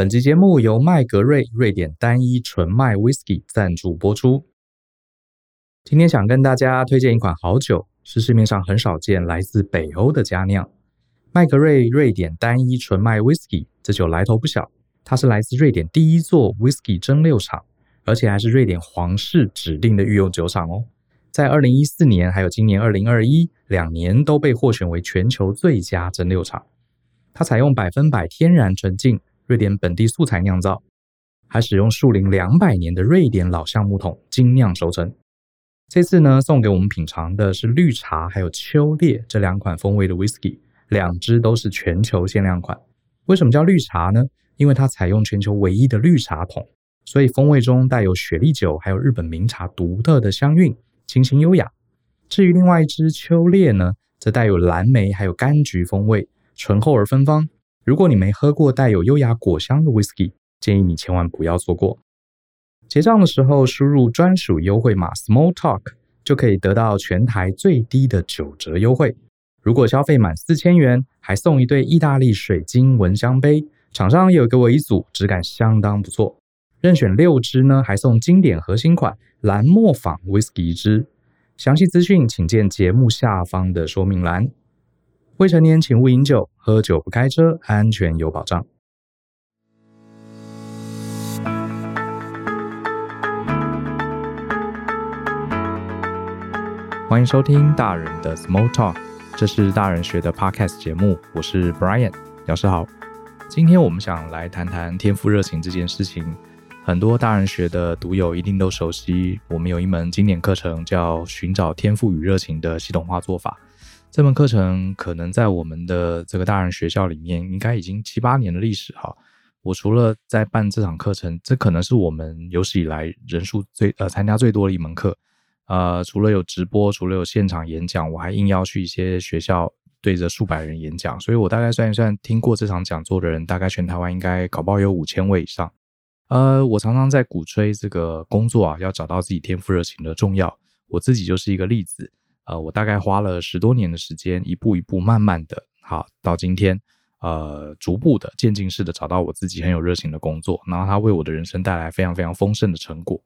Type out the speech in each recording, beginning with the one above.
本集节目由麦格瑞瑞典单一纯麦 Whisky 赞助播出。今天想跟大家推荐一款好酒，是市面上很少见来自北欧的佳酿——麦格瑞瑞典单一纯麦 Whisky。这酒来头不小，它是来自瑞典第一座 Whisky 蒸馏厂，而且还是瑞典皇室指定的御用酒厂哦。在二零一四年还有今年二零二一两年都被获选为全球最佳蒸馏厂。它采用百分百天然纯净瑞典本地素材酿造，还使用树龄两百年的瑞典老橡木桶精酿熟成。这次呢，送给我们品尝的是绿茶还有秋猎这两款风味的 whisky，两支都是全球限量款。为什么叫绿茶呢？因为它采用全球唯一的绿茶桶，所以风味中带有雪莉酒还有日本名茶独特的香韵，清新优雅。至于另外一支秋烈呢，则带有蓝莓还有柑橘风味，醇厚而芬芳。如果你没喝过带有优雅果香的 whisky，建议你千万不要错过。结账的时候输入专属优惠码 Small Talk，就可以得到全台最低的九折优惠。如果消费满四千元，还送一对意大利水晶闻香杯。厂商也有给我一组，质感相当不错。任选六支呢，还送经典核心款蓝磨坊 Whisky 一支。详细资讯请见节目下方的说明栏。未成年请勿饮酒，喝酒不开车，安全有保障。欢迎收听大人的 Small Talk，这是大人学的 Podcast 节目，我是 Brian，老师好。今天我们想来谈谈天赋热情这件事情。很多大人学的读友一定都熟悉，我们有一门经典课程叫《寻找天赋与热情》的系统化做法。这门课程可能在我们的这个大人学校里面，应该已经七八年的历史哈。我除了在办这场课程，这可能是我们有史以来人数最呃参加最多的一门课。呃，除了有直播，除了有现场演讲，我还应邀去一些学校对着数百人演讲，所以我大概算一算，听过这场讲座的人，大概全台湾应该搞不好有五千位以上。呃，我常常在鼓吹这个工作啊，要找到自己天赋热情的重要，我自己就是一个例子。呃，我大概花了十多年的时间，一步一步慢慢的，好，到今天，呃，逐步的渐进式的找到我自己很有热情的工作，然后它为我的人生带来非常非常丰盛的成果。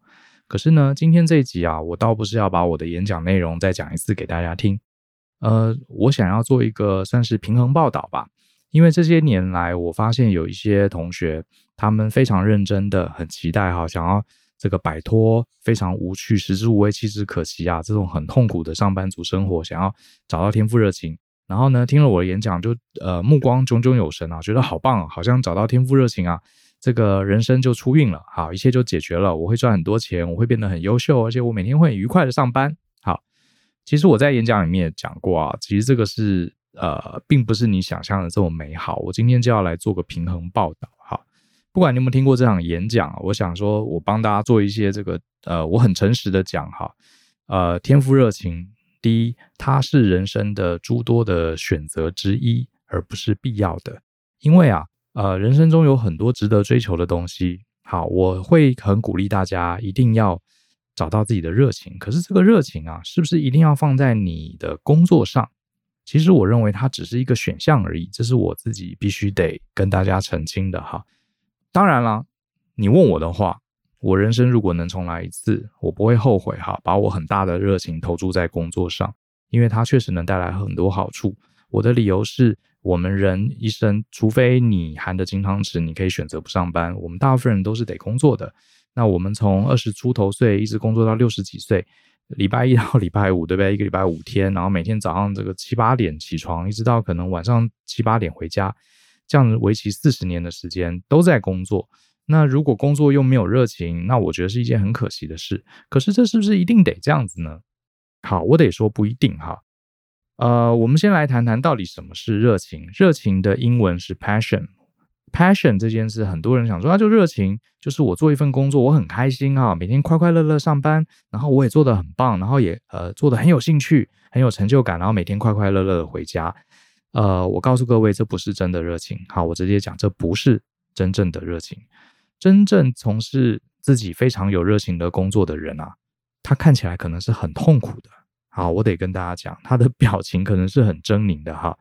可是呢，今天这一集啊，我倒不是要把我的演讲内容再讲一次给大家听。呃，我想要做一个算是平衡报道吧，因为这些年来，我发现有一些同学，他们非常认真的，很期待哈，想要这个摆脱非常无趣、食之无味、弃之可惜啊这种很痛苦的上班族生活，想要找到天赋热情。然后呢，听了我的演讲，就呃目光炯炯有神啊，觉得好棒啊，好像找到天赋热情啊。这个人生就出运了，好，一切就解决了。我会赚很多钱，我会变得很优秀，而且我每天会很愉快的上班。好，其实我在演讲里面也讲过啊，其实这个是呃，并不是你想象的这么美好。我今天就要来做个平衡报道。不管你有没有听过这场演讲，我想说我帮大家做一些这个呃，我很诚实的讲哈，呃，天赋热情，第一，它是人生的诸多的选择之一，而不是必要的，因为啊。呃，人生中有很多值得追求的东西。好，我会很鼓励大家一定要找到自己的热情。可是这个热情啊，是不是一定要放在你的工作上？其实我认为它只是一个选项而已。这是我自己必须得跟大家澄清的哈。当然了，你问我的话，我人生如果能重来一次，我不会后悔哈，把我很大的热情投注在工作上，因为它确实能带来很多好处。我的理由是。我们人一生，除非你含着金汤匙，你可以选择不上班。我们大部分人都是得工作的。那我们从二十出头岁一直工作到六十几岁，礼拜一到礼拜五，对不对？一个礼拜五天，然后每天早上这个七八点起床，一直到可能晚上七八点回家，这样为期四十年的时间都在工作。那如果工作又没有热情，那我觉得是一件很可惜的事。可是这是不是一定得这样子呢？好，我得说不一定哈。呃，我们先来谈谈到底什么是热情。热情的英文是 passion。passion 这件事，很多人想说，那就热情，就是我做一份工作，我很开心啊，每天快快乐乐上班，然后我也做得很棒，然后也呃做得很有兴趣，很有成就感，然后每天快快乐乐的回家。呃，我告诉各位，这不是真的热情。好，我直接讲，这不是真正的热情。真正从事自己非常有热情的工作的人啊，他看起来可能是很痛苦的。好，我得跟大家讲，他的 表情可能是很狰狞的哈。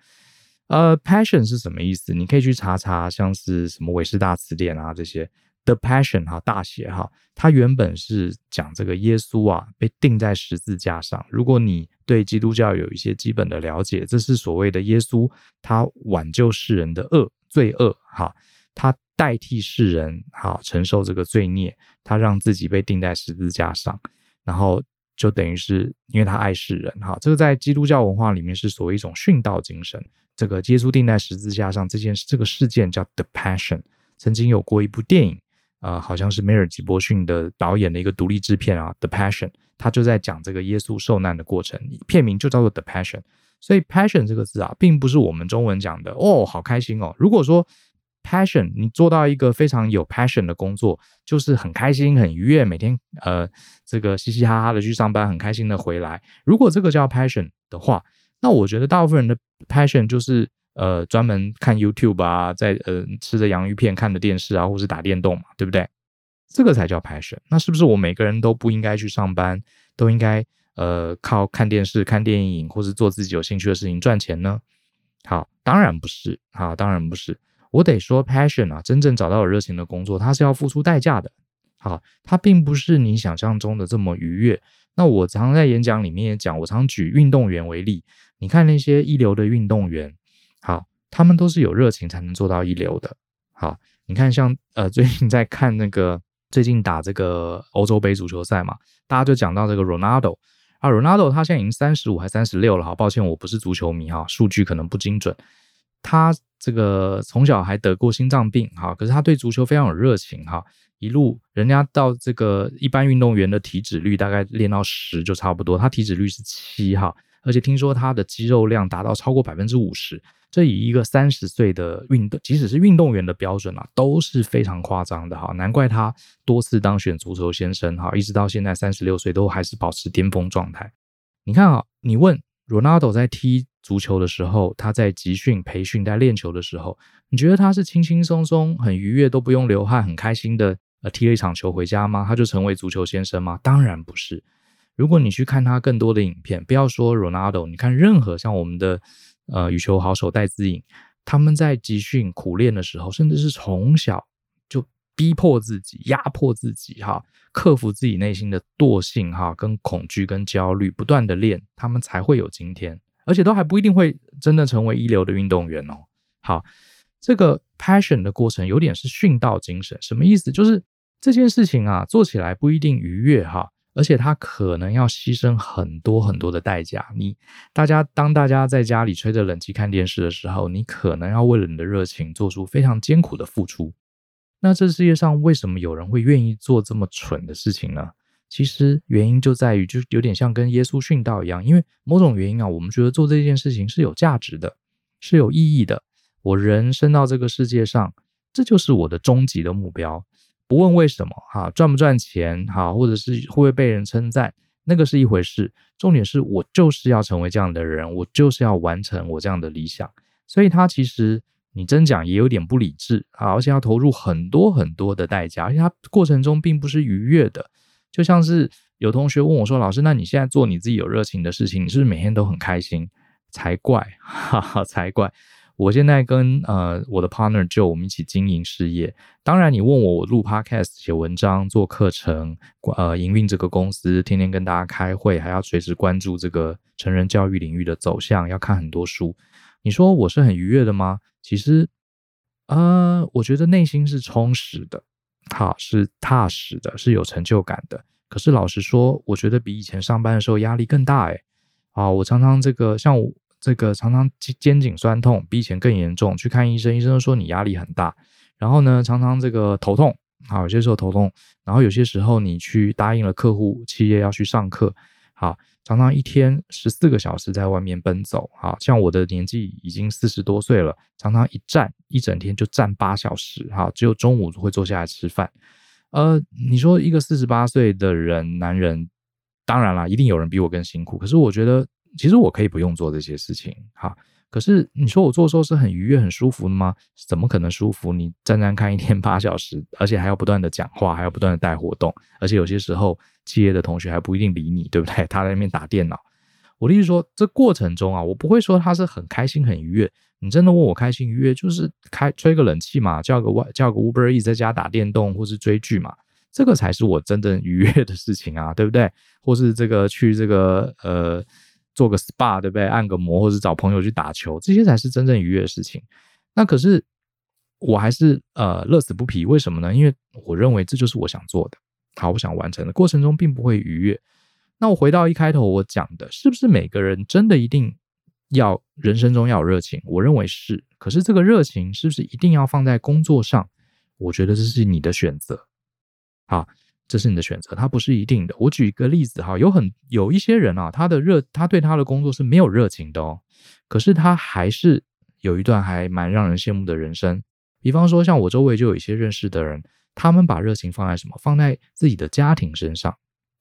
呃，passion 是什么意思？你可以去查查，像是什么韦氏大词典啊这些。The Passion 哈大写哈，它原本是讲这个耶稣啊被钉在十字架上。如果你对基督教有一些基本的了解，这是所谓的耶稣他挽救世人的恶罪恶哈，他代替世人哈承受这个罪孽，他让自己被钉在十字架上，然后就等于是因为他爱世人哈。这个在基督教文化里面是所谓一种殉道精神。这个耶稣钉在十字架上这件这个事件叫 The Passion，曾经有过一部电影。呃，好像是梅尔吉伯逊的导演的一个独立制片啊，《The Passion》，他就在讲这个耶稣受难的过程，片名就叫做《The Passion》。所以 “passion” 这个字啊，并不是我们中文讲的哦，好开心哦。如果说 “passion”，你做到一个非常有 passion 的工作，就是很开心、很愉悦，每天呃，这个嘻嘻哈哈的去上班，很开心的回来。如果这个叫 passion 的话，那我觉得大部分人的 passion 就是。呃，专门看 YouTube 啊，在呃吃着洋芋片看着电视啊，或是打电动嘛，对不对？这个才叫 passion。那是不是我每个人都不应该去上班，都应该呃靠看电视、看电影，或是做自己有兴趣的事情赚钱呢？好，当然不是。好，当然不是。我得说，passion 啊，真正找到有热情的工作，它是要付出代价的。好，它并不是你想象中的这么愉悦。那我常在演讲里面也讲，我常举运动员为例，你看那些一流的运动员。好，他们都是有热情才能做到一流的。好，你看像呃最近在看那个最近打这个欧洲杯足球赛嘛，大家就讲到这个 Ronaldo 啊，Ronaldo 他现在已经三十五还三十六了。好，抱歉我不是足球迷哈，数据可能不精准。他这个从小还得过心脏病哈，可是他对足球非常有热情哈，一路人家到这个一般运动员的体脂率大概练到十就差不多，他体脂率是七哈，而且听说他的肌肉量达到超过百分之五十。这以一个三十岁的运动，即使是运动员的标准啊，都是非常夸张的哈。难怪他多次当选足球先生哈，一直到现在三十六岁都还是保持巅峰状态。你看啊，你问 Ronaldo 在踢足球的时候，他在集训、培训、在练球的时候，你觉得他是轻轻松松、很愉悦，都不用流汗、很开心的呃踢了一场球回家吗？他就成为足球先生吗？当然不是。如果你去看他更多的影片，不要说 Ronaldo，你看任何像我们的。呃，羽球好手戴资颖，他们在集训苦练的时候，甚至是从小就逼迫自己、压迫自己，哈，克服自己内心的惰性，哈，跟恐惧、跟焦虑，不断的练，他们才会有今天，而且都还不一定会真的成为一流的运动员哦。好，这个 passion 的过程有点是殉道精神，什么意思？就是这件事情啊，做起来不一定愉悦，哈。而且他可能要牺牲很多很多的代价。你大家当大家在家里吹着冷气看电视的时候，你可能要为了你的热情做出非常艰苦的付出。那这世界上为什么有人会愿意做这么蠢的事情呢？其实原因就在于，就有点像跟耶稣殉道一样，因为某种原因啊，我们觉得做这件事情是有价值的，是有意义的。我人生到这个世界上，这就是我的终极的目标。不问为什么哈，赚不赚钱哈，或者是会不会被人称赞，那个是一回事。重点是我就是要成为这样的人，我就是要完成我这样的理想。所以他其实你真讲也有点不理智啊，而且要投入很多很多的代价，而且他过程中并不是愉悦的。就像是有同学问我说：“老师，那你现在做你自己有热情的事情，你是不是每天都很开心？”才怪，哈哈，才怪。我现在跟呃我的 partner 就我们一起经营事业。当然，你问我我录 podcast、写文章、做课程、呃营运这个公司，天天跟大家开会，还要随时关注这个成人教育领域的走向，要看很多书。你说我是很愉悦的吗？其实，呃，我觉得内心是充实的，好，是踏实的，是有成就感的。可是老实说，我觉得比以前上班的时候压力更大诶。啊，我常常这个像我。这个常常肩颈酸痛，比以前更严重，去看医生，医生都说你压力很大。然后呢，常常这个头痛，好，有些时候头痛。然后有些时候你去答应了客户企业要去上课，好，常常一天十四个小时在外面奔走，好，像我的年纪已经四十多岁了，常常一站一整天就站八小时，好，只有中午会坐下来吃饭。呃，你说一个四十八岁的人，男人，当然啦，一定有人比我更辛苦。可是我觉得。其实我可以不用做这些事情，哈。可是你说我做的时候是很愉悦、很舒服的吗？怎么可能舒服？你站站看一天八小时，而且还要不断的讲话，还要不断的带活动，而且有些时候企业的同学还不一定理你，对不对？他在那边打电脑。我的意思说，这过程中啊，我不会说他是很开心、很愉悦。你真的问我开心愉悦，就是开吹个冷气嘛，叫个外叫个 Uber E 在家打电动或是追剧嘛，这个才是我真正愉悦的事情啊，对不对？或是这个去这个呃做个 SPA，对不对？按个摩，或是找朋友去打球，这些才是真正愉悦的事情。那可是我还是呃乐此不疲，为什么呢？因为我认为这就是我想做的，好，我想完成的过程中并不会愉悦。那我回到一开头我讲的，是不是每个人真的一定？要人生中要有热情，我认为是。可是这个热情是不是一定要放在工作上？我觉得这是你的选择。好，这是你的选择，它不是一定的。我举一个例子哈，有很有一些人啊，他的热，他对他的工作是没有热情的哦。可是他还是有一段还蛮让人羡慕的人生。比方说，像我周围就有一些认识的人，他们把热情放在什么？放在自己的家庭身上。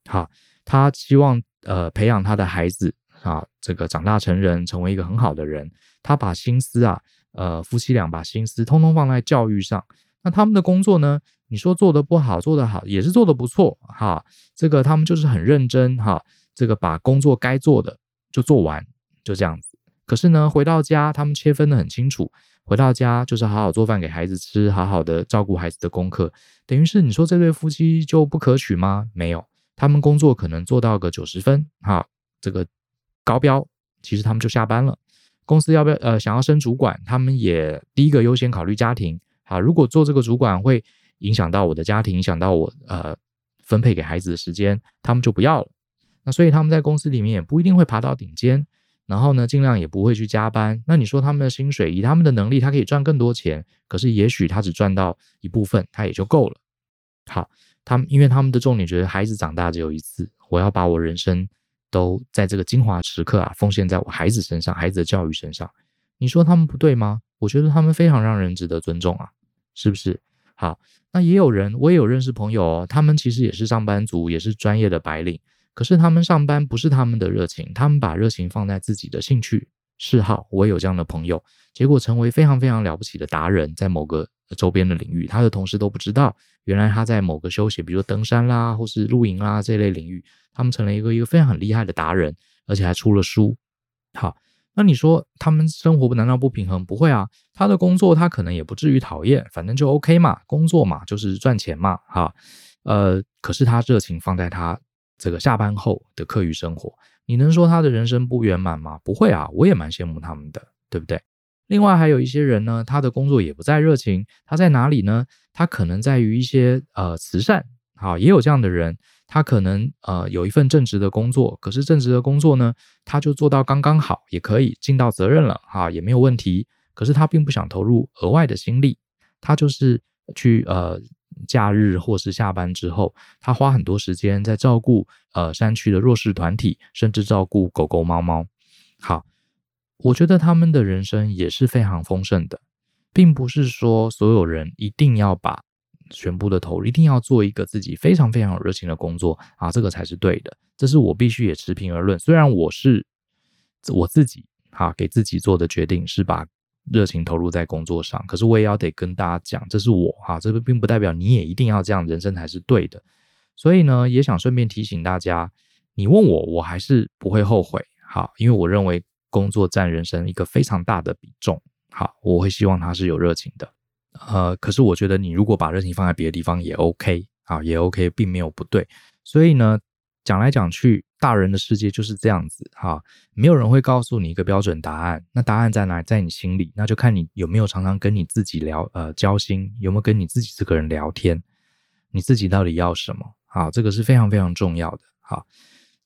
哈，他希望呃培养他的孩子。啊，这个长大成人，成为一个很好的人，他把心思啊，呃，夫妻俩把心思通通放在教育上。那他们的工作呢？你说做得不好，做得好，也是做得不错哈。这个他们就是很认真哈，这个把工作该做的就做完，就这样子。可是呢，回到家他们切分得很清楚，回到家就是好好做饭给孩子吃，好好的照顾孩子的功课。等于是你说这对夫妻就不可取吗？没有，他们工作可能做到个九十分哈，这个。高标，其实他们就下班了。公司要不要呃想要升主管，他们也第一个优先考虑家庭。好，如果做这个主管会影响到我的家庭，影响到我呃分配给孩子的时间，他们就不要了。那所以他们在公司里面也不一定会爬到顶尖，然后呢，尽量也不会去加班。那你说他们的薪水，以他们的能力，他可以赚更多钱，可是也许他只赚到一部分，他也就够了。好，他们因为他们的重点觉得孩子长大只有一次，我要把我人生。都在这个精华时刻啊，奉献在我孩子身上，孩子的教育身上。你说他们不对吗？我觉得他们非常让人值得尊重啊，是不是？好，那也有人，我也有认识朋友哦，他们其实也是上班族，也是专业的白领，可是他们上班不是他们的热情，他们把热情放在自己的兴趣嗜好。我也有这样的朋友，结果成为非常非常了不起的达人，在某个周边的领域，他的同事都不知道，原来他在某个休闲，比如说登山啦，或是露营啦这类领域。他们成了一个一个非常很厉害的达人，而且还出了书。好，那你说他们生活难道不平衡？不会啊，他的工作他可能也不至于讨厌，反正就 OK 嘛，工作嘛就是赚钱嘛，哈，呃，可是他热情放在他这个下班后的课余生活，你能说他的人生不圆满吗？不会啊，我也蛮羡慕他们的，对不对？另外还有一些人呢，他的工作也不再热情，他在哪里呢？他可能在于一些呃慈善，好，也有这样的人。他可能呃有一份正职的工作，可是正职的工作呢，他就做到刚刚好，也可以尽到责任了哈，也没有问题。可是他并不想投入额外的心力，他就是去呃假日或是下班之后，他花很多时间在照顾呃山区的弱势团体，甚至照顾狗狗猫猫。好，我觉得他们的人生也是非常丰盛的，并不是说所有人一定要把。全部的投入，一定要做一个自己非常非常有热情的工作啊，这个才是对的。这是我必须也持平而论。虽然我是我自己哈，给自己做的决定是把热情投入在工作上，可是我也要得跟大家讲，这是我哈，这个并不代表你也一定要这样，人生才是对的。所以呢，也想顺便提醒大家，你问我，我还是不会后悔哈，因为我认为工作占人生一个非常大的比重，好，我会希望他是有热情的。呃，可是我觉得你如果把热情放在别的地方也 OK 啊，也 OK，并没有不对。所以呢，讲来讲去，大人的世界就是这样子哈，没有人会告诉你一个标准答案。那答案在哪？在你心里，那就看你有没有常常跟你自己聊，呃，交心，有没有跟你自己这个人聊天，你自己到底要什么？好，这个是非常非常重要的。好，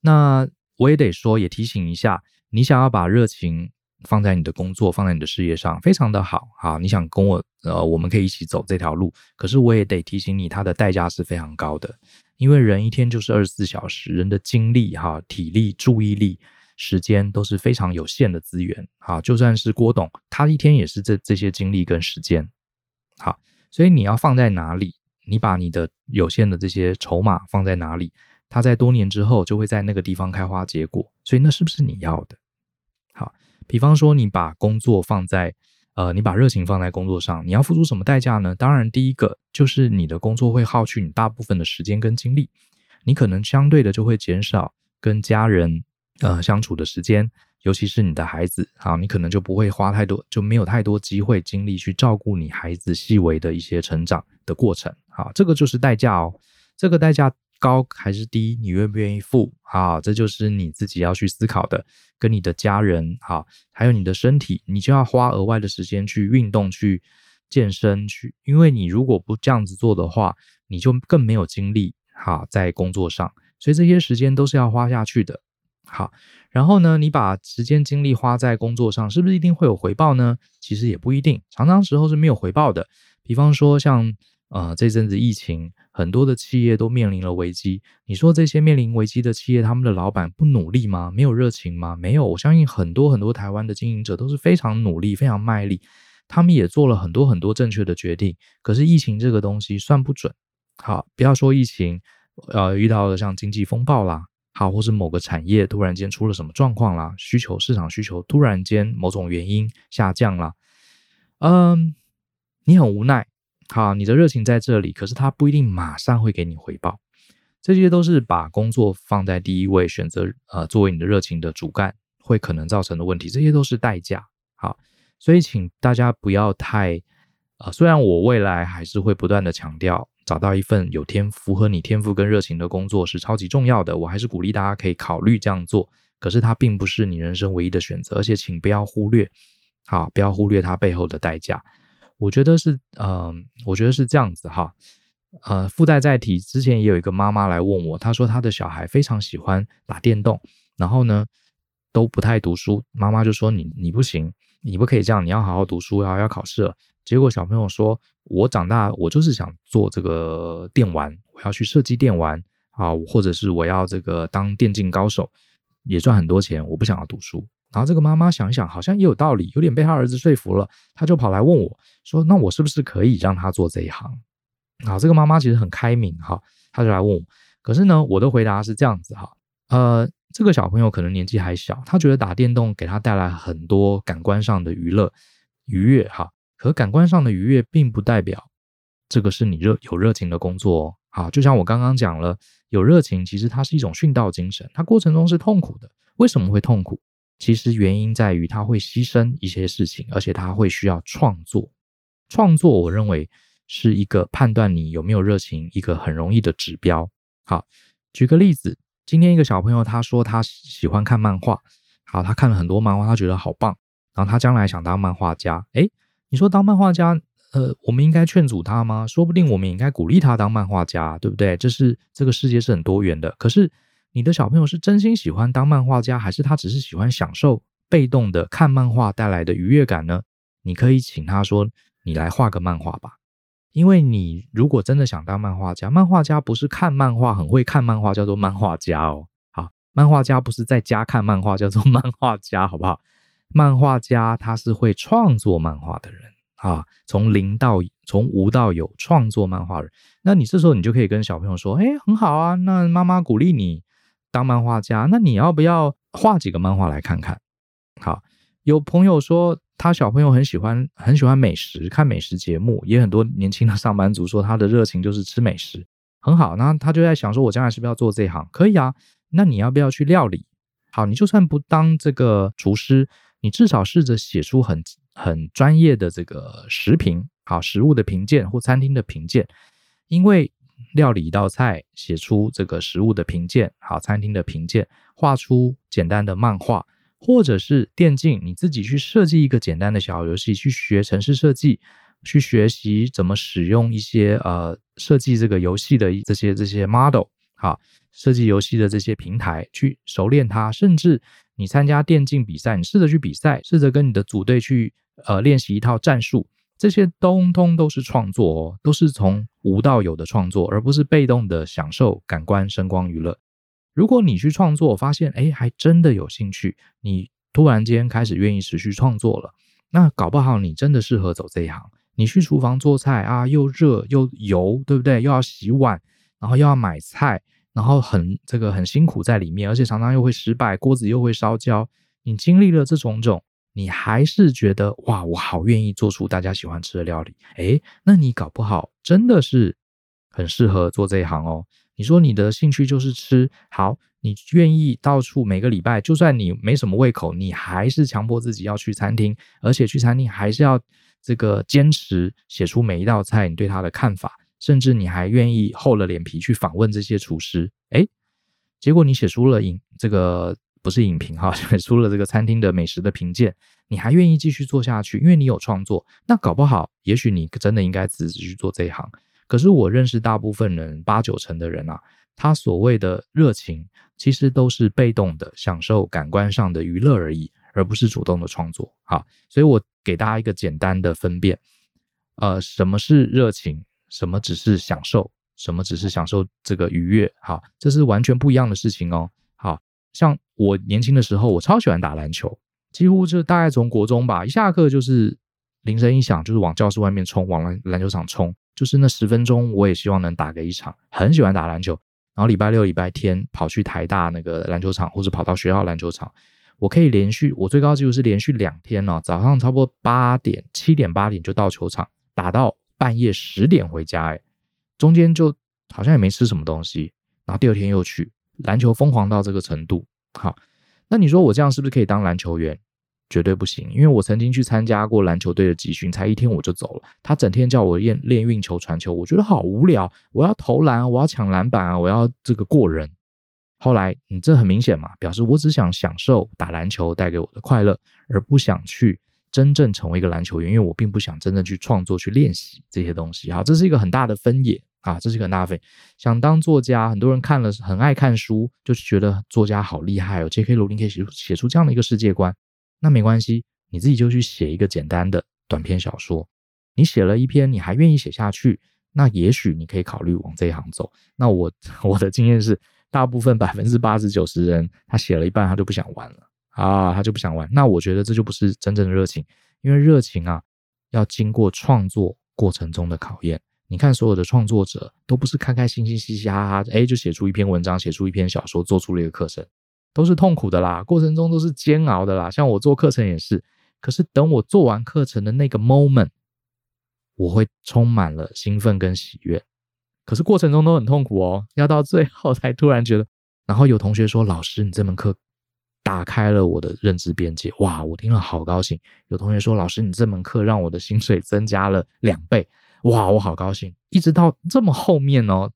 那我也得说，也提醒一下，你想要把热情。放在你的工作，放在你的事业上，非常的好。好，你想跟我，呃，我们可以一起走这条路。可是我也得提醒你，它的代价是非常高的。因为人一天就是二十四小时，人的精力、哈、体力、注意力、时间都是非常有限的资源。好，就算是郭董，他一天也是这这些精力跟时间。好，所以你要放在哪里？你把你的有限的这些筹码放在哪里？它在多年之后就会在那个地方开花结果。所以那是不是你要的？好。比方说，你把工作放在，呃，你把热情放在工作上，你要付出什么代价呢？当然，第一个就是你的工作会耗去你大部分的时间跟精力，你可能相对的就会减少跟家人呃相处的时间，尤其是你的孩子，啊，你可能就不会花太多，就没有太多机会精力去照顾你孩子细微的一些成长的过程，好，这个就是代价哦，这个代价高还是低，你愿不愿意付？啊，这就是你自己要去思考的，跟你的家人，啊，还有你的身体，你就要花额外的时间去运动，去健身，去，因为你如果不这样子做的话，你就更没有精力，好，在工作上。所以这些时间都是要花下去的，好，然后呢，你把时间精力花在工作上，是不是一定会有回报呢？其实也不一定，常常时候是没有回报的。比方说像呃这阵子疫情，很多的企业都面临了危机。你说这些面临危机的企业，他们的老板不努力吗？没有热情吗？没有，我相信很多很多台湾的经营者都是非常努力、非常卖力，他们也做了很多很多正确的决定。可是疫情这个东西算不准，好，不要说疫情。呃，遇到了像经济风暴啦，好，或是某个产业突然间出了什么状况啦，需求市场需求突然间某种原因下降啦，嗯，你很无奈，好，你的热情在这里，可是它不一定马上会给你回报，这些都是把工作放在第一位，选择呃作为你的热情的主干，会可能造成的问题，这些都是代价，好，所以请大家不要太，呃，虽然我未来还是会不断的强调。找到一份有天符合你天赋跟热情的工作是超级重要的，我还是鼓励大家可以考虑这样做。可是它并不是你人生唯一的选择，而且请不要忽略，好，不要忽略它背后的代价。我觉得是，嗯、我觉得是这样子哈。呃，附带在提，之前也有一个妈妈来问我，她说她的小孩非常喜欢打电动，然后呢都不太读书。妈妈就说你你不行，你不可以这样，你要好好读书，然后要考试了。结果小朋友说：“我长大，我就是想做这个电玩，我要去设计电玩啊，或者是我要这个当电竞高手，也赚很多钱。我不想要读书。”然后这个妈妈想一想，好像也有道理，有点被他儿子说服了，他就跑来问我说：“那我是不是可以让他做这一行？”啊，这个妈妈其实很开明哈，他就来问我。可是呢，我的回答是这样子哈，呃，这个小朋友可能年纪还小，他觉得打电动给他带来很多感官上的娱乐愉悦哈。可感官上的愉悦，并不代表这个是你热有热情的工作哦。好，就像我刚刚讲了，有热情其实它是一种殉道精神，它过程中是痛苦的。为什么会痛苦？其实原因在于他会牺牲一些事情，而且他会需要创作。创作，我认为是一个判断你有没有热情一个很容易的指标。好，举个例子，今天一个小朋友他说他喜欢看漫画，好，他看了很多漫画，他觉得好棒，然后他将来想当漫画家，诶。你说当漫画家，呃，我们应该劝阻他吗？说不定我们应该鼓励他当漫画家，对不对？这是这个世界是很多元的。可是你的小朋友是真心喜欢当漫画家，还是他只是喜欢享受被动的看漫画带来的愉悦感呢？你可以请他说：“你来画个漫画吧。”因为你如果真的想当漫画家，漫画家不是看漫画很会看漫画叫做漫画家哦。好，漫画家不是在家看漫画叫做漫画家，好不好？漫画家他是会创作漫画的人啊，从零到从无到有创作漫画人。那你这时候你就可以跟小朋友说：“哎，很好啊，那妈妈鼓励你当漫画家，那你要不要画几个漫画来看看？”好，有朋友说他小朋友很喜欢很喜欢美食，看美食节目，也很多年轻的上班族说他的热情就是吃美食，很好。那他就在想说：“我将来是不是要做这一行？”可以啊，那你要不要去料理？好，你就算不当这个厨师。你至少试着写出很很专业的这个食评，好，食物的评鉴或餐厅的评鉴，因为料理一道菜，写出这个食物的评鉴，好，餐厅的评鉴，画出简单的漫画，或者是电竞，你自己去设计一个简单的小游戏，去学城市设计，去学习怎么使用一些呃设计这个游戏的这些这些 model，好，设计游戏的这些平台，去熟练它，甚至。你参加电竞比赛，你试着去比赛，试着跟你的组队去呃练习一套战术，这些通通都是创作哦，都是从无到有的创作，而不是被动的享受感官声光娱乐。如果你去创作，发现哎还真的有兴趣，你突然间开始愿意持续创作了，那搞不好你真的适合走这一行。你去厨房做菜啊，又热又油，对不对？又要洗碗，然后又要买菜。然后很这个很辛苦在里面，而且常常又会失败，锅子又会烧焦。你经历了这种种，你还是觉得哇，我好愿意做出大家喜欢吃的料理。诶，那你搞不好真的是很适合做这一行哦。你说你的兴趣就是吃，好，你愿意到处每个礼拜，就算你没什么胃口，你还是强迫自己要去餐厅，而且去餐厅还是要这个坚持写出每一道菜你对它的看法，甚至你还愿意厚了脸皮去访问这些厨师，诶，结果你写出了影这个不是影评哈，写出了这个餐厅的美食的评鉴，你还愿意继续做下去，因为你有创作，那搞不好，也许你真的应该辞职去做这一行。可是我认识大部分人，八九成的人啊，他所谓的热情，其实都是被动的享受感官上的娱乐而已，而不是主动的创作。好，所以我给大家一个简单的分辨，呃，什么是热情，什么只是享受，什么只是享受这个愉悦，好，这是完全不一样的事情哦。好，像我年轻的时候，我超喜欢打篮球，几乎就大概从国中吧，一下课就是铃声一响，就是往教室外面冲，往篮篮球场冲。就是那十分钟，我也希望能打个一场。很喜欢打篮球，然后礼拜六、礼拜天跑去台大那个篮球场，或者跑到学校篮球场，我可以连续，我最高纪录是连续两天哦，早上差不多八点、七点、八点就到球场，打到半夜十点回家，哎，中间就好像也没吃什么东西，然后第二天又去篮球，疯狂到这个程度。好，那你说我这样是不是可以当篮球员？绝对不行，因为我曾经去参加过篮球队的集训，才一天我就走了。他整天叫我练练运球、传球，我觉得好无聊。我要投篮，我要抢篮板啊，我要这个过人。后来，你这很明显嘛，表示我只想享受打篮球带给我的快乐，而不想去真正成为一个篮球员，因为我并不想真正去创作、去练习这些东西。好，这是一个很大的分野啊，这是一个很大的分野。想当作家，很多人看了很爱看书，就是觉得作家好厉害哦，J.K. 罗琳可以写出写出这样的一个世界观。那没关系，你自己就去写一个简单的短篇小说。你写了一篇，你还愿意写下去，那也许你可以考虑往这一行走。那我 我的经验是，大部分百分之八十九十人，他写了一半，他就不想玩了啊，他就不想玩。那我觉得这就不是真正的热情，因为热情啊，要经过创作过程中的考验。你看，所有的创作者都不是开开心心、嘻嘻哈哈，哎，就写出一篇文章，写出一篇小说，做出了一个课程。都是痛苦的啦，过程中都是煎熬的啦。像我做课程也是，可是等我做完课程的那个 moment，我会充满了兴奋跟喜悦。可是过程中都很痛苦哦，要到最后才突然觉得。然后有同学说：“老师，你这门课打开了我的认知边界。”哇，我听了好高兴。有同学说：“老师，你这门课让我的薪水增加了两倍。”哇，我好高兴。一直到这么后面哦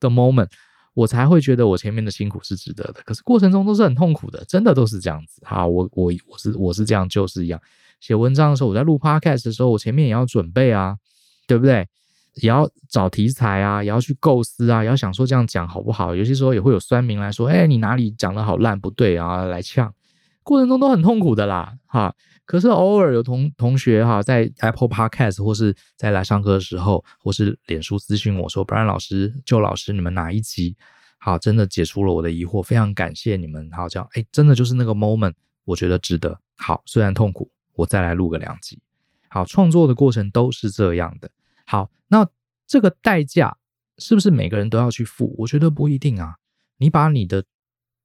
的 moment。我才会觉得我前面的辛苦是值得的，可是过程中都是很痛苦的，真的都是这样子。好，我我我是我是这样，就是一样。写文章的时候，我在录 podcast 的时候，我前面也要准备啊，对不对？也要找题材啊，也要去构思啊，也要想说这样讲好不好？有些时候也会有酸民来说，哎，你哪里讲的好烂，不对啊，来呛。过程中都很痛苦的啦，哈。可是偶尔有同同学哈，在 Apple Podcast 或是在来上课的时候，或是脸书咨询我说不然老师、就老师，你们哪一集好？真的解除了我的疑惑，非常感谢你们。好，这样，哎，真的就是那个 moment，我觉得值得。好，虽然痛苦，我再来录个两集。好，创作的过程都是这样的。好，那这个代价是不是每个人都要去付？我觉得不一定啊。你把你的。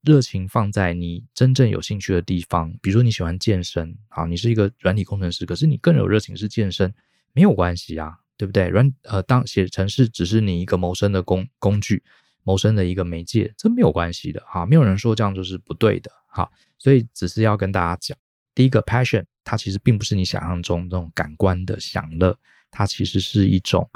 热情放在你真正有兴趣的地方，比如说你喜欢健身，啊，你是一个软体工程师，可是你更有热情是健身，没有关系啊，对不对？软呃，当写程式只是你一个谋生的工工具，谋生的一个媒介，这没有关系的哈，没有人说这样就是不对的哈，所以只是要跟大家讲，第一个 passion，它其实并不是你想象中那种感官的享乐，它其实是一种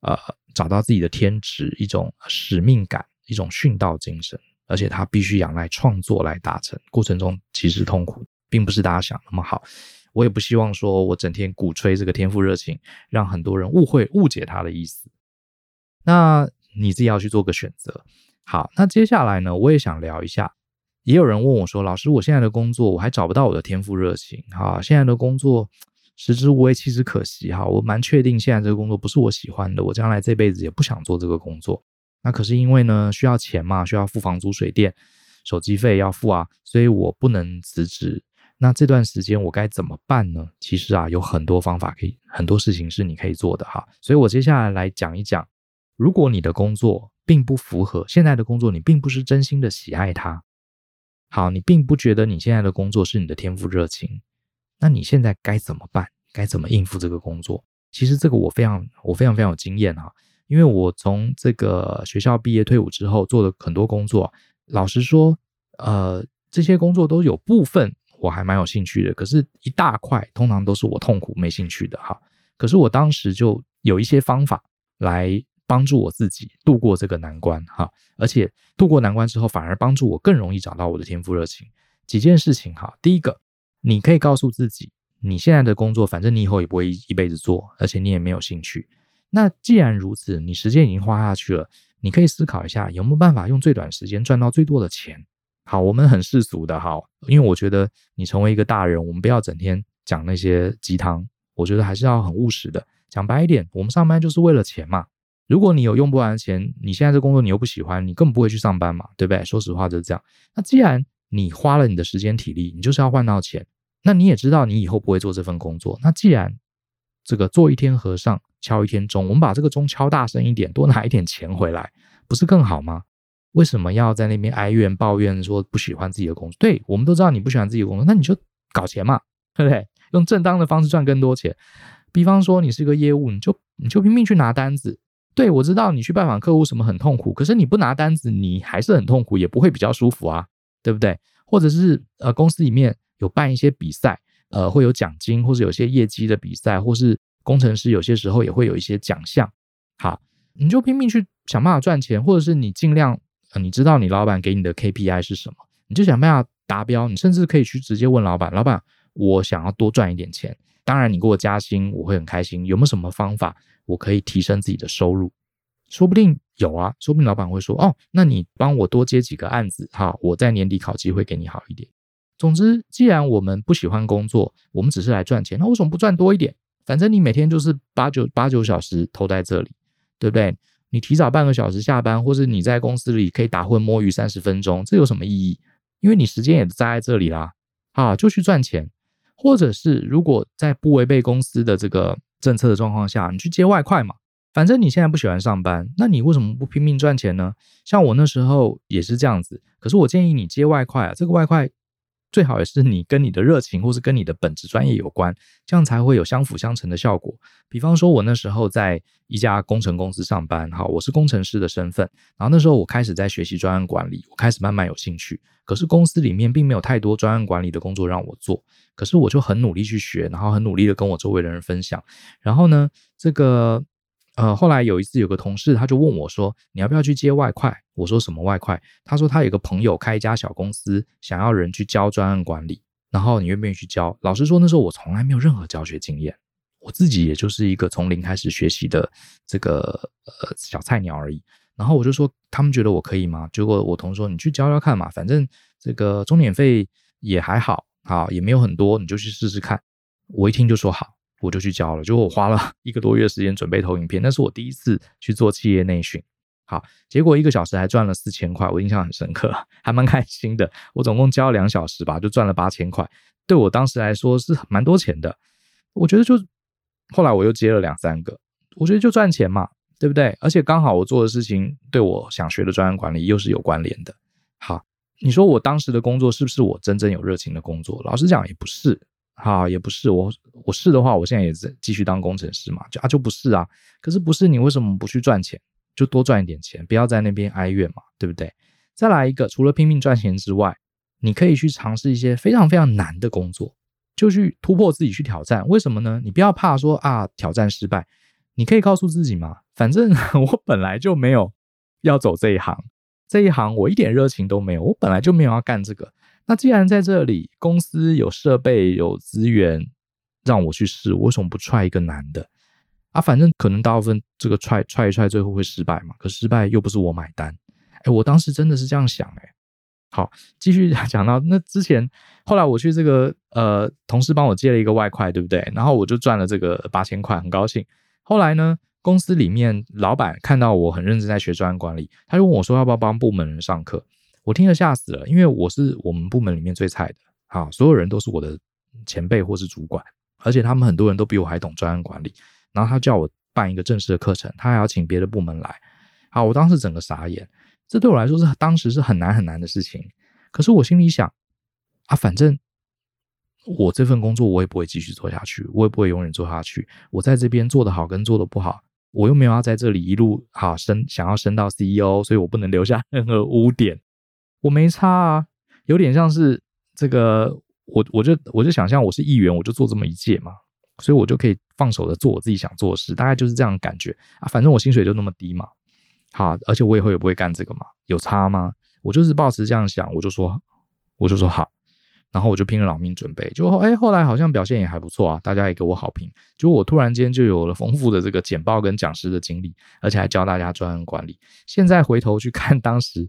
呃找到自己的天职，一种使命感，一种殉道精神。而且他必须仰赖创作来达成，过程中其实痛苦，并不是大家想那么好。我也不希望说我整天鼓吹这个天赋热情，让很多人误会误解他的意思。那你自己要去做个选择。好，那接下来呢，我也想聊一下。也有人问我说：“老师，我现在的工作我还找不到我的天赋热情，哈，现在的工作食之无味，弃之可惜，哈，我蛮确定现在这个工作不是我喜欢的，我将来这辈子也不想做这个工作。”那可是因为呢，需要钱嘛，需要付房租、水电、手机费要付啊，所以我不能辞职。那这段时间我该怎么办呢？其实啊，有很多方法可以，很多事情是你可以做的哈。所以我接下来来讲一讲，如果你的工作并不符合现在的工作，你并不是真心的喜爱它，好，你并不觉得你现在的工作是你的天赋热情，那你现在该怎么办？该怎么应付这个工作？其实这个我非常，我非常非常有经验哈。因为我从这个学校毕业退伍之后做了很多工作，老实说，呃，这些工作都有部分我还蛮有兴趣的，可是一大块通常都是我痛苦没兴趣的哈。可是我当时就有一些方法来帮助我自己度过这个难关哈，而且度过难关之后，反而帮助我更容易找到我的天赋热情。几件事情哈，第一个，你可以告诉自己，你现在的工作，反正你以后也不会一一辈子做，而且你也没有兴趣。那既然如此，你时间已经花下去了，你可以思考一下，有没有办法用最短时间赚到最多的钱？好，我们很世俗的哈，因为我觉得你成为一个大人，我们不要整天讲那些鸡汤，我觉得还是要很务实的。讲白一点，我们上班就是为了钱嘛。如果你有用不完的钱，你现在这工作你又不喜欢，你根本不会去上班嘛，对不对？说实话就是这样。那既然你花了你的时间体力，你就是要换到钱。那你也知道你以后不会做这份工作。那既然这个做一天和尚敲一天钟，我们把这个钟敲大声一点，多拿一点钱回来，不是更好吗？为什么要在那边哀怨抱怨说不喜欢自己的工作？对，我们都知道你不喜欢自己的工作，那你就搞钱嘛，对不对？用正当的方式赚更多钱。比方说你是个业务，你就你就拼命去拿单子。对，我知道你去拜访客户什么很痛苦，可是你不拿单子，你还是很痛苦，也不会比较舒服啊。对不对？或者是呃，公司里面有办一些比赛，呃，会有奖金，或者有些业绩的比赛，或是工程师有些时候也会有一些奖项。好，你就拼命去想办法赚钱，或者是你尽量，呃，你知道你老板给你的 KPI 是什么，你就想办法达标。你甚至可以去直接问老板，老板，我想要多赚一点钱，当然你给我加薪，我会很开心。有没有什么方法我可以提升自己的收入？说不定有啊，说不定老板会说哦，那你帮我多接几个案子，哈，我在年底考机会给你好一点。总之，既然我们不喜欢工作，我们只是来赚钱，那为什么不赚多一点？反正你每天就是八九八九小时投在这里，对不对？你提早半个小时下班，或是你在公司里可以打混摸鱼三十分钟，这有什么意义？因为你时间也栽在这里啦，啊，就去赚钱，或者是如果在不违背公司的这个政策的状况下，你去接外快嘛。反正你现在不喜欢上班，那你为什么不拼命赚钱呢？像我那时候也是这样子，可是我建议你接外快啊，这个外快最好也是你跟你的热情或是跟你的本职专业有关，这样才会有相辅相成的效果。比方说，我那时候在一家工程公司上班，好，我是工程师的身份，然后那时候我开始在学习专案管理，我开始慢慢有兴趣。可是公司里面并没有太多专案管理的工作让我做，可是我就很努力去学，然后很努力的跟我周围的人分享，然后呢，这个。呃，后来有一次，有个同事他就问我说：“你要不要去接外快？”我说：“什么外快？”他说：“他有个朋友开一家小公司，想要人去教专案管理，然后你愿不愿意去教？”老实说，那时候我从来没有任何教学经验，我自己也就是一个从零开始学习的这个呃小菜鸟而已。然后我就说：“他们觉得我可以吗？”结果我同事说：“你去教教看嘛，反正这个钟点费也还好，好也没有很多，你就去试试看。”我一听就说好。我就去教了，结果我花了一个多月时间准备投影片，那是我第一次去做企业内训。好，结果一个小时还赚了四千块，我印象很深刻，还蛮开心的。我总共教了两小时吧，就赚了八千块，对我当时来说是蛮多钱的。我觉得就后来我又接了两三个，我觉得就赚钱嘛，对不对？而且刚好我做的事情对我想学的专案管理又是有关联的。好，你说我当时的工作是不是我真正有热情的工作？老实讲也不是。好，也不是我，我是的话，我现在也是继续当工程师嘛，就啊就不是啊。可是不是你为什么不去赚钱，就多赚一点钱，不要在那边哀怨嘛，对不对？再来一个，除了拼命赚钱之外，你可以去尝试一些非常非常难的工作，就去突破自己去挑战。为什么呢？你不要怕说啊挑战失败，你可以告诉自己嘛，反正 我本来就没有要走这一行，这一行我一点热情都没有，我本来就没有要干这个。那既然在这里，公司有设备有资源让我去试，我为什么不踹一个男的啊？反正可能大部分这个踹踹一踹，最后会失败嘛。可失败又不是我买单，哎，我当时真的是这样想哎。好，继续 讲到那之前，后来我去这个呃，同事帮我借了一个外快，对不对？然后我就赚了这个八千块，很高兴。后来呢，公司里面老板看到我很认真在学专案管理，他就问我说要不要帮部门人上课。我听了吓死了，因为我是我们部门里面最菜的，啊，所有人都是我的前辈或是主管，而且他们很多人都比我还懂专案管理。然后他叫我办一个正式的课程，他还要请别的部门来，好，我当时整个傻眼，这对我来说是当时是很难很难的事情。可是我心里想，啊，反正我这份工作我也不会继续做下去，我也不会永远做下去。我在这边做得好跟做得不好，我又没有要在这里一路好升，想要升到 CEO，所以我不能留下任何污点。我没差啊，有点像是这个，我我就我就想象我是议员，我就做这么一届嘛，所以我就可以放手的做我自己想做的事，大概就是这样的感觉啊。反正我薪水就那么低嘛，好，而且我以后也不会干这个嘛，有差吗？我就是抱持这样想，我就说，我就说好。然后我就拼了老命准备，就哎，后来好像表现也还不错啊，大家也给我好评。就我突然间就有了丰富的这个简报跟讲师的经历，而且还教大家专案管理。现在回头去看当时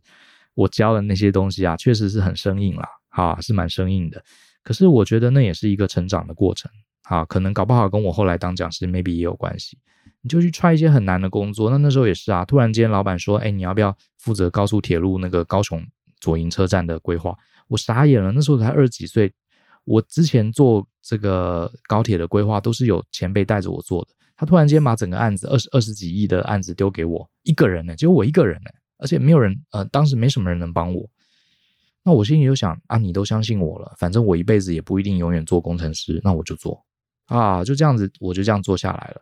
我教的那些东西啊，确实是很生硬啦，哈，是蛮生硬的。可是我觉得那也是一个成长的过程，啊，可能搞不好跟我后来当讲师 maybe 也有关系。你就去 try 一些很难的工作，那那时候也是啊，突然间老板说，哎，你要不要负责高速铁路那个高雄左营车站的规划？我傻眼了，那时候才二十几岁。我之前做这个高铁的规划，都是有前辈带着我做的。他突然间把整个案子二十二十几亿的案子丢给我一个人呢，只有我一个人呢，而且没有人，呃，当时没什么人能帮我。那我心里就想啊，你都相信我了，反正我一辈子也不一定永远做工程师，那我就做啊，就这样子，我就这样做下来了。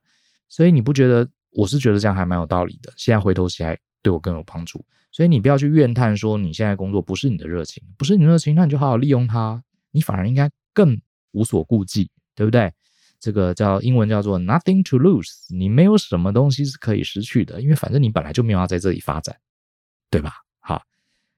所以你不觉得？我是觉得这样还蛮有道理的。现在回头起来，对我更有帮助。所以你不要去怨叹说你现在工作不是你的热情，不是你热情，那你就好好利用它。你反而应该更无所顾忌，对不对？这个叫英文叫做 nothing to lose，你没有什么东西是可以失去的，因为反正你本来就没有要在这里发展，对吧？好，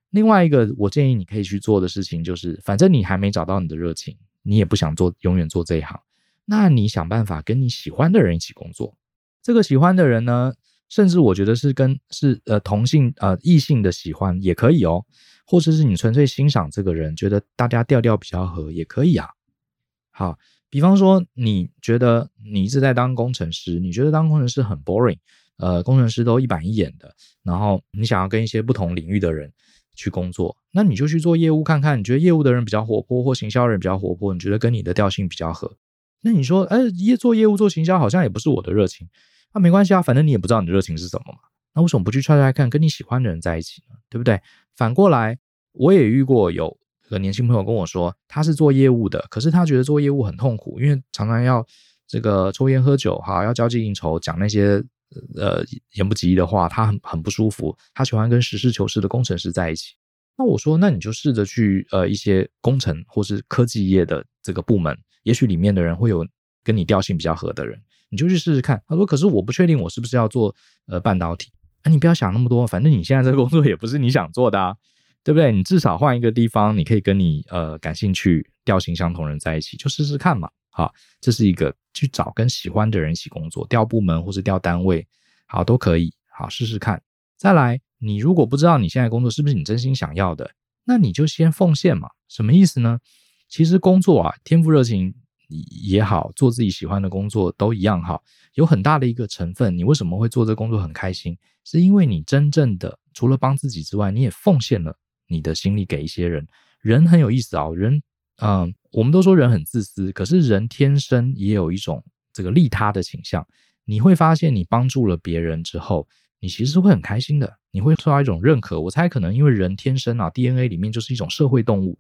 另外一个我建议你可以去做的事情就是，反正你还没找到你的热情，你也不想做永远做这一行，那你想办法跟你喜欢的人一起工作。这个喜欢的人呢？甚至我觉得是跟是呃同性呃异性的喜欢也可以哦，或者是你纯粹欣赏这个人，觉得大家调调比较合也可以啊。好，比方说你觉得你一直在当工程师，你觉得当工程师很 boring，呃，工程师都一板一眼的，然后你想要跟一些不同领域的人去工作，那你就去做业务看看，你觉得业务的人比较活泼，或行销人比较活泼，你觉得跟你的调性比较合，那你说，哎，业做业务做行销好像也不是我的热情。那、没关系啊，反正你也不知道你的热情是什么嘛。那为什么不去 try try 看，跟你喜欢的人在一起呢？对不对？反过来，我也遇过有个年轻朋友跟我说，他是做业务的，可是他觉得做业务很痛苦，因为常常要这个抽烟喝酒，哈，要交际应酬，讲那些呃言不及义的话，他很很不舒服。他喜欢跟实事求是的工程师在一起。那我说，那你就试着去呃一些工程或是科技业的这个部门，也许里面的人会有跟你调性比较合的人。你就去试试看。他说：“可是我不确定我是不是要做呃半导体。啊，你不要想那么多，反正你现在这个工作也不是你想做的啊，对不对？你至少换一个地方，你可以跟你呃感兴趣、调性相同人在一起，就试试看嘛。好，这是一个去找跟喜欢的人一起工作，调部门或是调单位，好都可以。好，试试看。再来，你如果不知道你现在工作是不是你真心想要的，那你就先奉献嘛。什么意思呢？其实工作啊，天赋热情。”也好，做自己喜欢的工作都一样好，有很大的一个成分。你为什么会做这工作很开心？是因为你真正的除了帮自己之外，你也奉献了你的心力给一些人。人很有意思啊，人，嗯，我们都说人很自私，可是人天生也有一种这个利他的倾向。你会发现，你帮助了别人之后，你其实会很开心的，你会受到一种认可。我猜可能因为人天生啊，DNA 里面就是一种社会动物，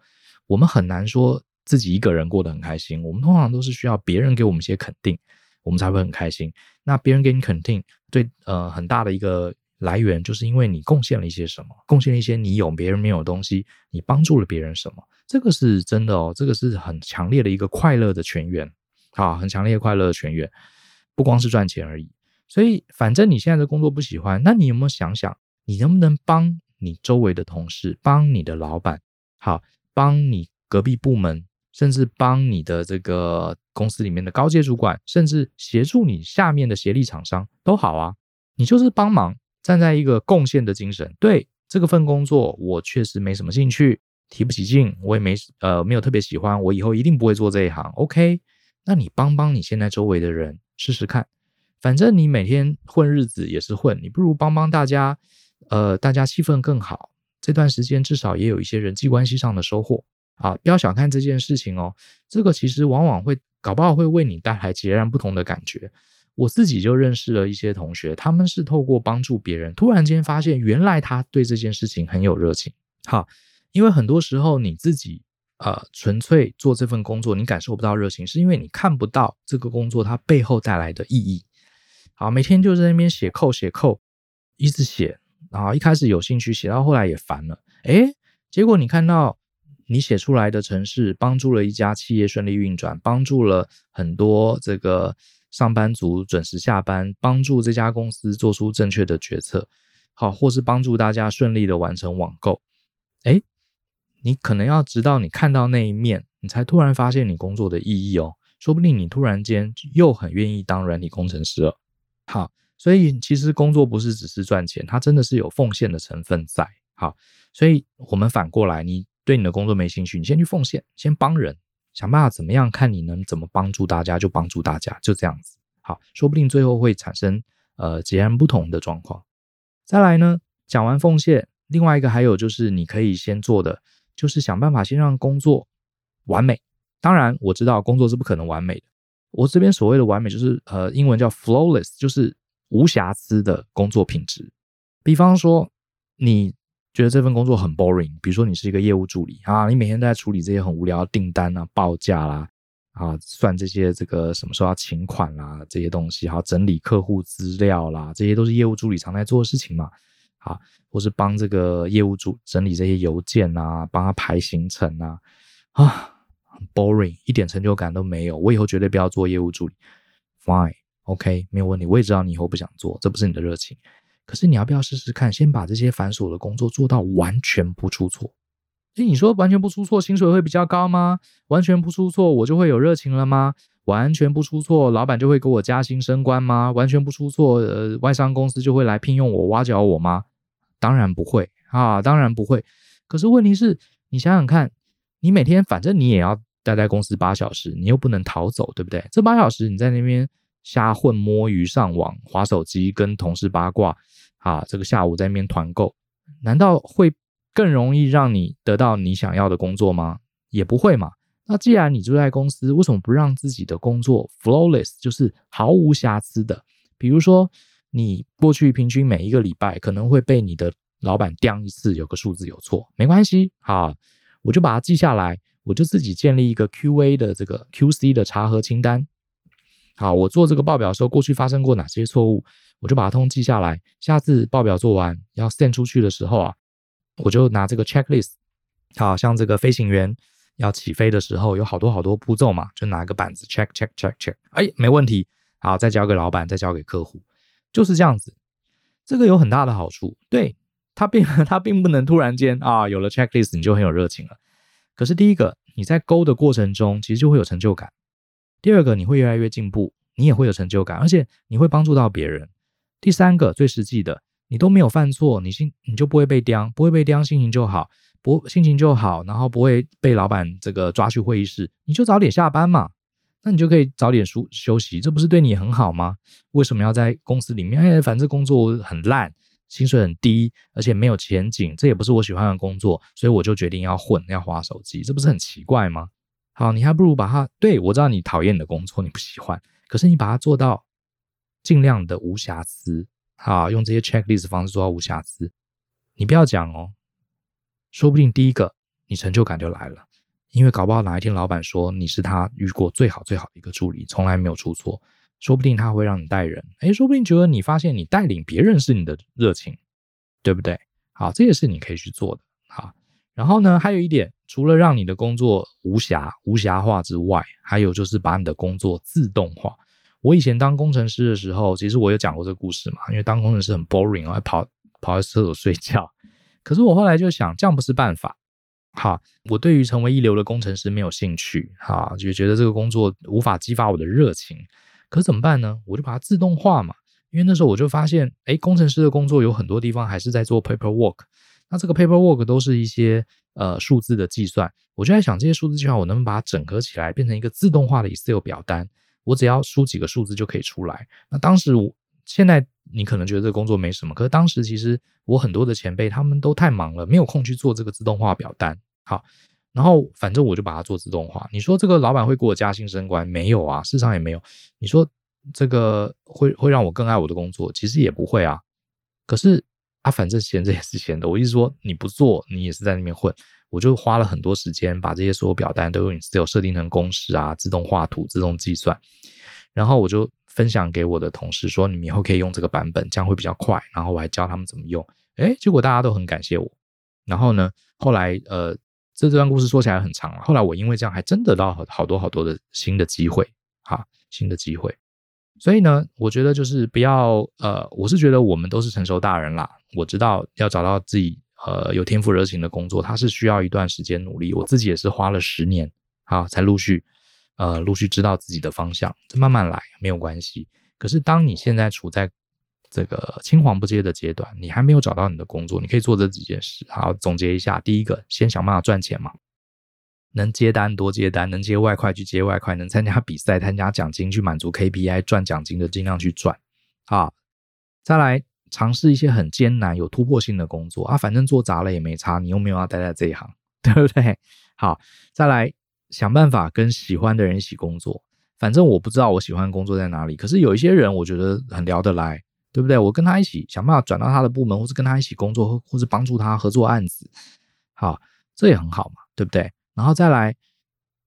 我们很难说。自己一个人过得很开心，我们通常都是需要别人给我们一些肯定，我们才会很开心。那别人给你肯定，对，呃，很大的一个来源，就是因为你贡献了一些什么，贡献了一些你有别人没有的东西，你帮助了别人什么，这个是真的哦，这个是很强烈的一个快乐的泉源，啊，很强烈的快乐的泉源，不光是赚钱而已。所以，反正你现在的工作不喜欢，那你有没有想想，你能不能帮你周围的同事，帮你的老板，好，帮你隔壁部门？甚至帮你的这个公司里面的高阶主管，甚至协助你下面的协力厂商都好啊。你就是帮忙，站在一个贡献的精神。对这个份工作，我确实没什么兴趣，提不起劲，我也没呃没有特别喜欢，我以后一定不会做这一行。OK，那你帮帮你现在周围的人试试看，反正你每天混日子也是混，你不如帮帮大家，呃，大家气氛更好。这段时间至少也有一些人际关系上的收获。啊，不要小看这件事情哦，这个其实往往会搞不好会为你带来截然不同的感觉。我自己就认识了一些同学，他们是透过帮助别人，突然间发现原来他对这件事情很有热情。好，因为很多时候你自己呃纯粹做这份工作，你感受不到热情，是因为你看不到这个工作它背后带来的意义。好，每天就在那边写扣写扣，一直写，然后一开始有兴趣写到后来也烦了，诶，结果你看到你写出来的城市帮助了一家企业顺利运转，帮助了很多这个上班族准时下班，帮助这家公司做出正确的决策，好，或是帮助大家顺利的完成网购，诶，你可能要直到你看到那一面，你才突然发现你工作的意义哦。说不定你突然间又很愿意当软体工程师了。好，所以其实工作不是只是赚钱，它真的是有奉献的成分在。好，所以我们反过来，你对你的工作没兴趣，你先去奉献，先帮人，想办法怎么样，看你能怎么帮助大家就帮助大家，就这样子。好，说不定最后会产生呃截然不同的状况。再来呢，讲完奉献，另外一个还有就是你可以先做的，就是想办法先让工作完美。当然，我知道工作是不可能完美的。我这边所谓的完美，就是呃，英文叫 flawless，就是无瑕疵的工作品质。比方说，你觉得这份工作很 boring，比如说你是一个业务助理啊，你每天都在处理这些很无聊的订单啊、报价啦啊、算这些这个什么时候要请款啦这些东西，还要整理客户资料啦，这些都是业务助理常在做的事情嘛。啊，或是帮这个业务组整理这些邮件啊，帮他排行程啊，啊。boring，一点成就感都没有。我以后绝对不要做业务助理。Fine，OK，没有问题。我也知道你以后不想做，这不是你的热情。可是你要不要试试看，先把这些繁琐的工作做到完全不出错？诶，你说完全不出错，薪水会比较高吗？完全不出错，我就会有热情了吗？完全不出错，老板就会给我加薪升官吗？完全不出错，呃，外商公司就会来聘用我、挖角我吗？当然不会啊，当然不会。可是问题是，你想想看。你每天反正你也要待在公司八小时，你又不能逃走，对不对？这八小时你在那边瞎混、摸鱼、上网、划手机、跟同事八卦，啊，这个下午在那边团购，难道会更容易让你得到你想要的工作吗？也不会嘛。那既然你住在公司，为什么不让自己的工作 flawless，就是毫无瑕疵的？比如说，你过去平均每一个礼拜可能会被你的老板刁一次，有个数字有错，没关系，啊。我就把它记下来，我就自己建立一个 QA 的这个 QC 的查核清单。好，我做这个报表的时候，过去发生过哪些错误，我就把它通记下来。下次报表做完要 send 出去的时候啊，我就拿这个 checklist。好，像这个飞行员要起飞的时候，有好多好多步骤嘛，就拿一个板子 check check check check，哎，没问题。好，再交给老板，再交给客户，就是这样子。这个有很大的好处，对。他并 他并不能突然间啊，有了 checklist 你就很有热情了。可是第一个，你在勾的过程中其实就会有成就感；第二个，你会越来越进步，你也会有成就感，而且你会帮助到别人。第三个，最实际的，你都没有犯错，你心你就不会被刁，不会被刁，心情就好，不心情就好，然后不会被老板这个抓去会议室，你就早点下班嘛，那你就可以早点休休息，这不是对你很好吗？为什么要在公司里面？哎，反正工作很烂。薪水很低，而且没有前景，这也不是我喜欢的工作，所以我就决定要混，要花手机，这不是很奇怪吗？好，你还不如把它，对，我知道你讨厌你的工作，你不喜欢，可是你把它做到尽量的无瑕疵，好，用这些 checklist 方式做到无瑕疵，你不要讲哦，说不定第一个你成就感就来了，因为搞不好哪一天老板说你是他遇过最好最好的一个助理，从来没有出错。说不定他会让你带人，诶，说不定觉得你发现你带领别人是你的热情，对不对？好，这也是你可以去做的。好，然后呢，还有一点，除了让你的工作无暇无暇化之外，还有就是把你的工作自动化。我以前当工程师的时候，其实我有讲过这个故事嘛，因为当工程师很 boring，还跑跑在厕所睡觉。可是我后来就想，这样不是办法。哈，我对于成为一流的工程师没有兴趣，哈，就觉得这个工作无法激发我的热情。可怎么办呢？我就把它自动化嘛，因为那时候我就发现，哎，工程师的工作有很多地方还是在做 paperwork，那这个 paperwork 都是一些呃数字的计算，我就在想这些数字计算我能不能把它整合起来，变成一个自动化的 Excel 表单，我只要输几个数字就可以出来。那当时我现在你可能觉得这个工作没什么，可是当时其实我很多的前辈他们都太忙了，没有空去做这个自动化表单。好。然后反正我就把它做自动化。你说这个老板会给我加薪升官？没有啊，市场也没有。你说这个会会让我更爱我的工作？其实也不会啊。可是啊，反正闲着也是闲的。我意思说，你不做，你也是在那边混。我就花了很多时间，把这些所有表单都用 Excel 设定成公式啊，自动画图、自动计算。然后我就分享给我的同事说，你们以后可以用这个版本，这样会比较快。然后我还教他们怎么用，诶，结果大家都很感谢我。然后呢，后来呃，这这段故事说起来很长了。后来我因为这样，还真得到好好多好多的新的机会，哈，新的机会。所以呢，我觉得就是不要呃，我是觉得我们都是成熟大人啦。我知道要找到自己呃有天赋热情的工作，它是需要一段时间努力。我自己也是花了十年，好，才陆续呃陆续知道自己的方向。慢慢来没有关系。可是当你现在处在这个青黄不接的阶段，你还没有找到你的工作，你可以做这几件事。好，总结一下：第一个，先想办法赚钱嘛。能接单多接单，能接外快去接外快，能参加比赛、参加奖金去满足 KPI 赚奖金的尽量去赚啊！再来尝试一些很艰难、有突破性的工作啊，反正做砸了也没差，你又没有要待在这一行，对不对？好，再来想办法跟喜欢的人一起工作，反正我不知道我喜欢工作在哪里，可是有一些人我觉得很聊得来，对不对？我跟他一起想办法转到他的部门，或是跟他一起工作，或或是帮助他合作案子，好，这也很好嘛，对不对？然后再来，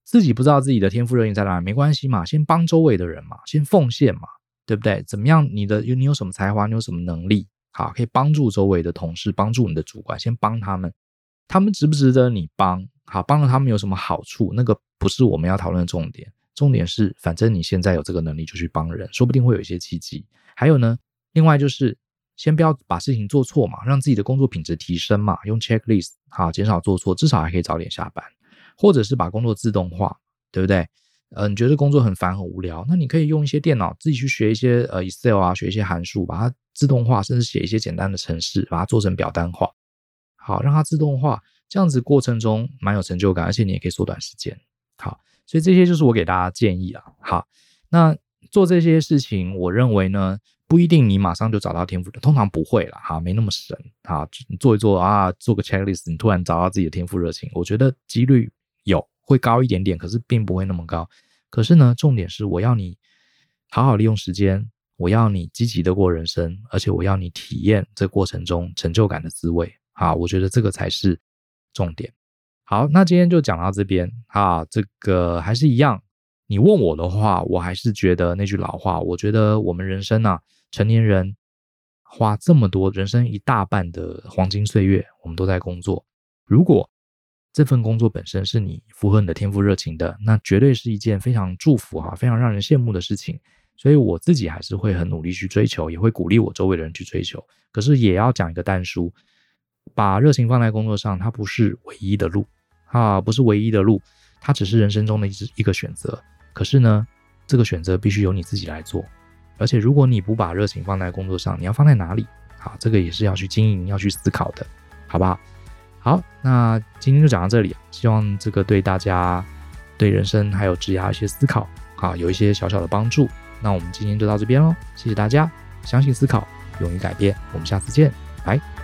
自己不知道自己的天赋热情在哪，没关系嘛，先帮周围的人嘛，先奉献嘛，对不对？怎么样？你的你有什么才华？你有什么能力？好，可以帮助周围的同事，帮助你的主管，先帮他们，他们值不值得你帮？好，帮了他们有什么好处？那个不是我们要讨论的重点，重点是，反正你现在有这个能力，就去帮人，说不定会有一些契机。还有呢，另外就是，先不要把事情做错嘛，让自己的工作品质提升嘛，用 checklist 好，减少做错，至少还可以早点下班。或者是把工作自动化，对不对？呃，你觉得工作很烦很无聊，那你可以用一些电脑自己去学一些呃 Excel 啊，学一些函数，把它自动化，甚至写一些简单的程式，把它做成表单化，好，让它自动化，这样子过程中蛮有成就感，而且你也可以缩短时间。好，所以这些就是我给大家建议啊。好，那做这些事情，我认为呢，不一定你马上就找到天赋，通常不会啦，哈，没那么神。好，你做一做啊，做个 checklist，你突然找到自己的天赋热情，我觉得几率。有会高一点点，可是并不会那么高。可是呢，重点是我要你好好利用时间，我要你积极的过人生，而且我要你体验这过程中成就感的滋味。啊，我觉得这个才是重点。好，那今天就讲到这边。啊，这个还是一样。你问我的话，我还是觉得那句老话，我觉得我们人生啊，成年人花这么多人生一大半的黄金岁月，我们都在工作。如果这份工作本身是你符合你的天赋热情的，那绝对是一件非常祝福哈、非常让人羡慕的事情。所以我自己还是会很努力去追求，也会鼓励我周围的人去追求。可是也要讲一个但书，把热情放在工作上，它不是唯一的路啊，不是唯一的路，它只是人生中的一一个选择。可是呢，这个选择必须由你自己来做。而且如果你不把热情放在工作上，你要放在哪里？好，这个也是要去经营、要去思考的，好不好？好，那今天就讲到这里，希望这个对大家对人生还有职业一些思考，啊，有一些小小的帮助。那我们今天就到这边喽，谢谢大家，相信思考，勇于改变，我们下次见，拜。